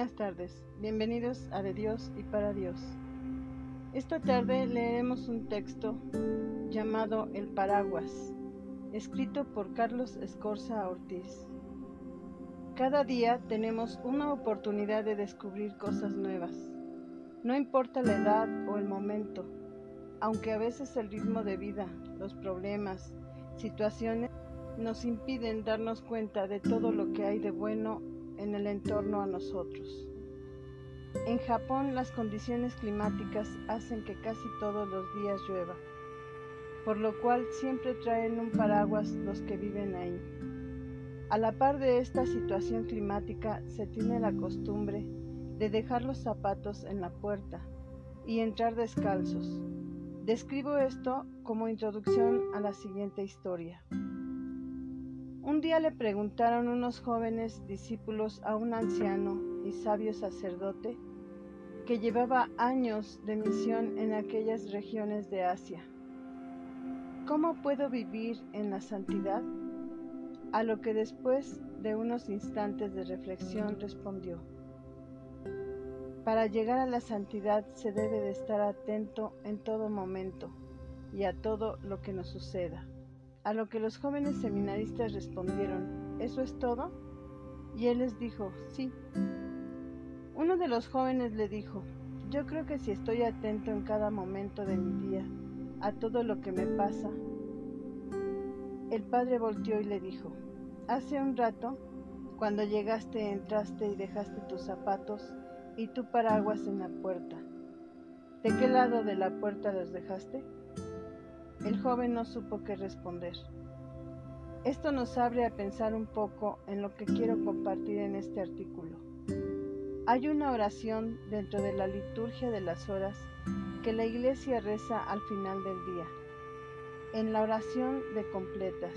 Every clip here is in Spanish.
Buenas tardes, bienvenidos a De Dios y para Dios. Esta tarde leeremos un texto llamado El Paraguas, escrito por Carlos Escorza Ortiz. Cada día tenemos una oportunidad de descubrir cosas nuevas. No importa la edad o el momento, aunque a veces el ritmo de vida, los problemas, situaciones nos impiden darnos cuenta de todo lo que hay de bueno en el entorno a nosotros. En Japón las condiciones climáticas hacen que casi todos los días llueva, por lo cual siempre traen un paraguas los que viven ahí. A la par de esta situación climática se tiene la costumbre de dejar los zapatos en la puerta y entrar descalzos. Describo esto como introducción a la siguiente historia. Un día le preguntaron unos jóvenes discípulos a un anciano y sabio sacerdote que llevaba años de misión en aquellas regiones de Asia. ¿Cómo puedo vivir en la santidad? A lo que después de unos instantes de reflexión respondió, para llegar a la santidad se debe de estar atento en todo momento y a todo lo que nos suceda. A lo que los jóvenes seminaristas respondieron, ¿eso es todo? Y él les dijo, sí. Uno de los jóvenes le dijo, yo creo que si estoy atento en cada momento de mi día a todo lo que me pasa. El padre volteó y le dijo, hace un rato, cuando llegaste, entraste y dejaste tus zapatos y tu paraguas en la puerta. ¿De qué lado de la puerta los dejaste? El joven no supo qué responder. Esto nos abre a pensar un poco en lo que quiero compartir en este artículo. Hay una oración dentro de la liturgia de las horas que la iglesia reza al final del día, en la oración de completas.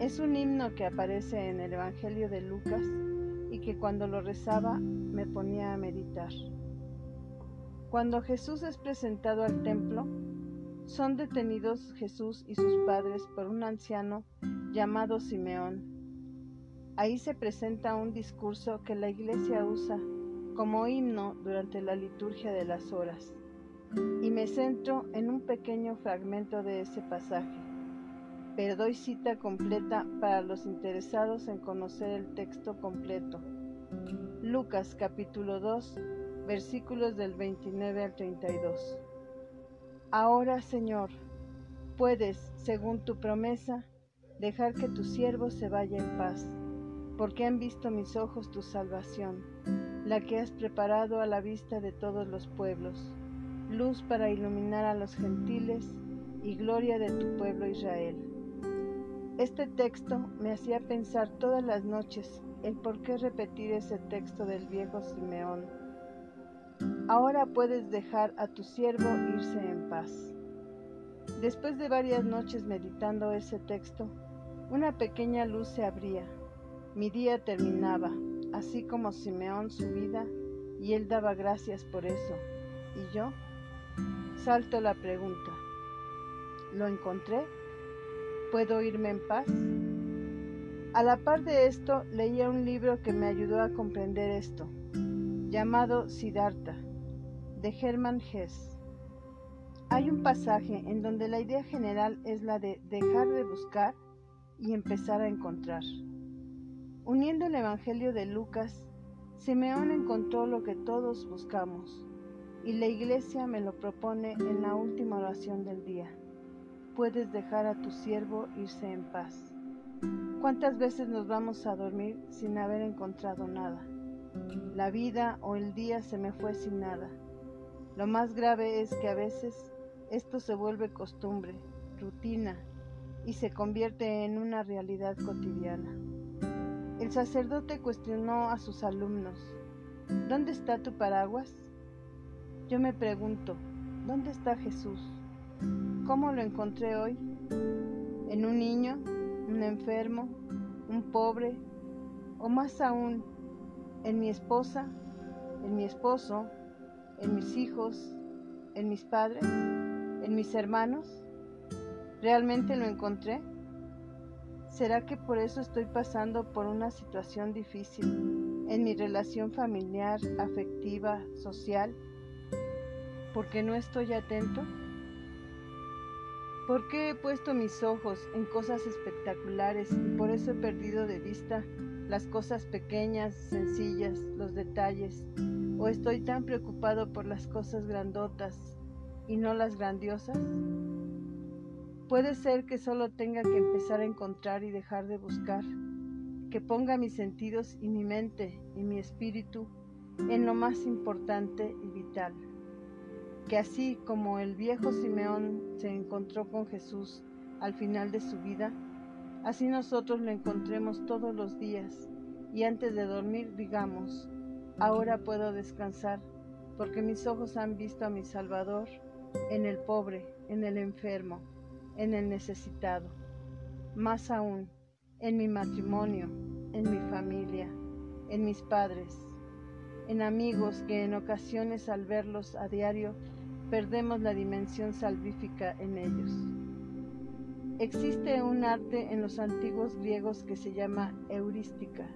Es un himno que aparece en el Evangelio de Lucas y que cuando lo rezaba me ponía a meditar. Cuando Jesús es presentado al templo, son detenidos Jesús y sus padres por un anciano llamado Simeón. Ahí se presenta un discurso que la iglesia usa como himno durante la liturgia de las horas, y me centro en un pequeño fragmento de ese pasaje, pero doy cita completa para los interesados en conocer el texto completo. Lucas capítulo 2, versículos del 29 al 32. Ahora, Señor, puedes, según tu promesa, dejar que tu siervo se vaya en paz, porque han visto mis ojos tu salvación, la que has preparado a la vista de todos los pueblos, luz para iluminar a los gentiles y gloria de tu pueblo Israel. Este texto me hacía pensar todas las noches el por qué repetir ese texto del viejo Simeón Ahora puedes dejar a tu siervo irse en paz. Después de varias noches meditando ese texto, una pequeña luz se abría. Mi día terminaba, así como Simeón su vida, y él daba gracias por eso. ¿Y yo? Salto la pregunta. ¿Lo encontré? ¿Puedo irme en paz? A la par de esto, leía un libro que me ayudó a comprender esto llamado Siddhartha, de Hermann Hesse. Hay un pasaje en donde la idea general es la de dejar de buscar y empezar a encontrar. Uniendo el Evangelio de Lucas, Simeón encontró lo que todos buscamos y la iglesia me lo propone en la última oración del día. Puedes dejar a tu siervo irse en paz. ¿Cuántas veces nos vamos a dormir sin haber encontrado nada? La vida o el día se me fue sin nada. Lo más grave es que a veces esto se vuelve costumbre, rutina, y se convierte en una realidad cotidiana. El sacerdote cuestionó a sus alumnos, ¿dónde está tu paraguas? Yo me pregunto, ¿dónde está Jesús? ¿Cómo lo encontré hoy? ¿En un niño? ¿Un enfermo? ¿Un pobre? ¿O más aún, en mi esposa, en mi esposo, en mis hijos, en mis padres, en mis hermanos? ¿Realmente lo encontré? ¿Será que por eso estoy pasando por una situación difícil, en mi relación familiar, afectiva, social, porque no estoy atento. ¿Por qué he puesto mis ojos en cosas espectaculares y por eso he perdido de vista las cosas pequeñas, sencillas, los detalles? ¿O estoy tan preocupado por las cosas grandotas y no las grandiosas? Puede ser que solo tenga que empezar a encontrar y dejar de buscar, que ponga mis sentidos y mi mente y mi espíritu en lo más importante y vital que así como el viejo Simeón se encontró con Jesús al final de su vida, así nosotros lo encontremos todos los días y antes de dormir digamos, ahora puedo descansar porque mis ojos han visto a mi Salvador en el pobre, en el enfermo, en el necesitado, más aún en mi matrimonio, en mi familia, en mis padres, en amigos que en ocasiones al verlos a diario perdemos la dimensión salvífica en ellos. Existe un arte en los antiguos griegos que se llama heurística,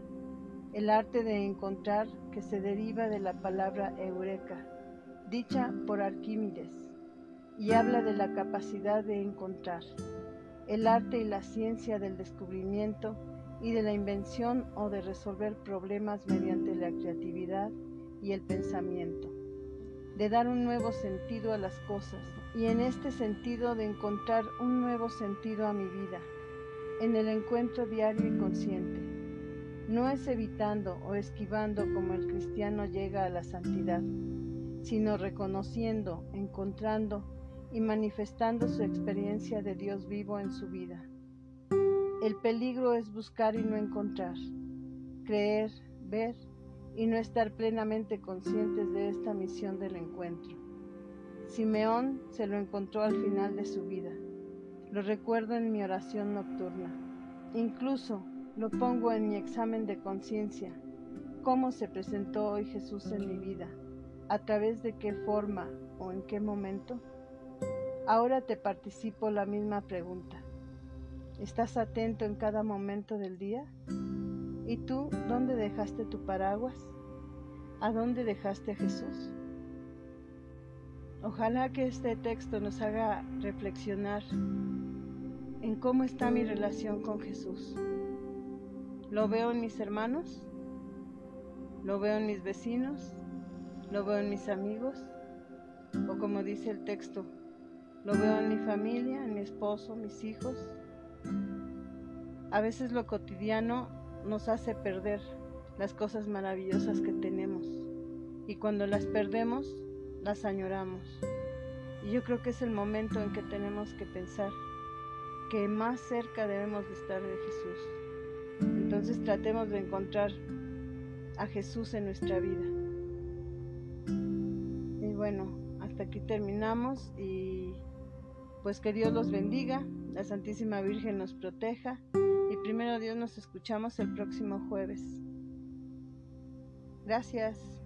el arte de encontrar que se deriva de la palabra eureka, dicha por Arquímedes, y habla de la capacidad de encontrar, el arte y la ciencia del descubrimiento y de la invención o de resolver problemas mediante la creatividad y el pensamiento de dar un nuevo sentido a las cosas y en este sentido de encontrar un nuevo sentido a mi vida, en el encuentro diario y consciente. No es evitando o esquivando como el cristiano llega a la santidad, sino reconociendo, encontrando y manifestando su experiencia de Dios vivo en su vida. El peligro es buscar y no encontrar, creer, ver y no estar plenamente conscientes de esta misión del encuentro. Simeón se lo encontró al final de su vida. Lo recuerdo en mi oración nocturna. Incluso lo pongo en mi examen de conciencia. ¿Cómo se presentó hoy Jesús en mi vida? ¿A través de qué forma o en qué momento? Ahora te participo la misma pregunta. ¿Estás atento en cada momento del día? ¿Y tú dónde dejaste tu paraguas? ¿A dónde dejaste a Jesús? Ojalá que este texto nos haga reflexionar en cómo está mi relación con Jesús. ¿Lo veo en mis hermanos? ¿Lo veo en mis vecinos? ¿Lo veo en mis amigos? O como dice el texto, ¿lo veo en mi familia, en mi esposo, mis hijos? A veces lo cotidiano nos hace perder las cosas maravillosas que tenemos. Y cuando las perdemos, las añoramos. Y yo creo que es el momento en que tenemos que pensar que más cerca debemos de estar de Jesús. Entonces tratemos de encontrar a Jesús en nuestra vida. Y bueno, hasta aquí terminamos y pues que Dios los bendiga, la Santísima Virgen nos proteja primero Dios nos escuchamos el próximo jueves. Gracias.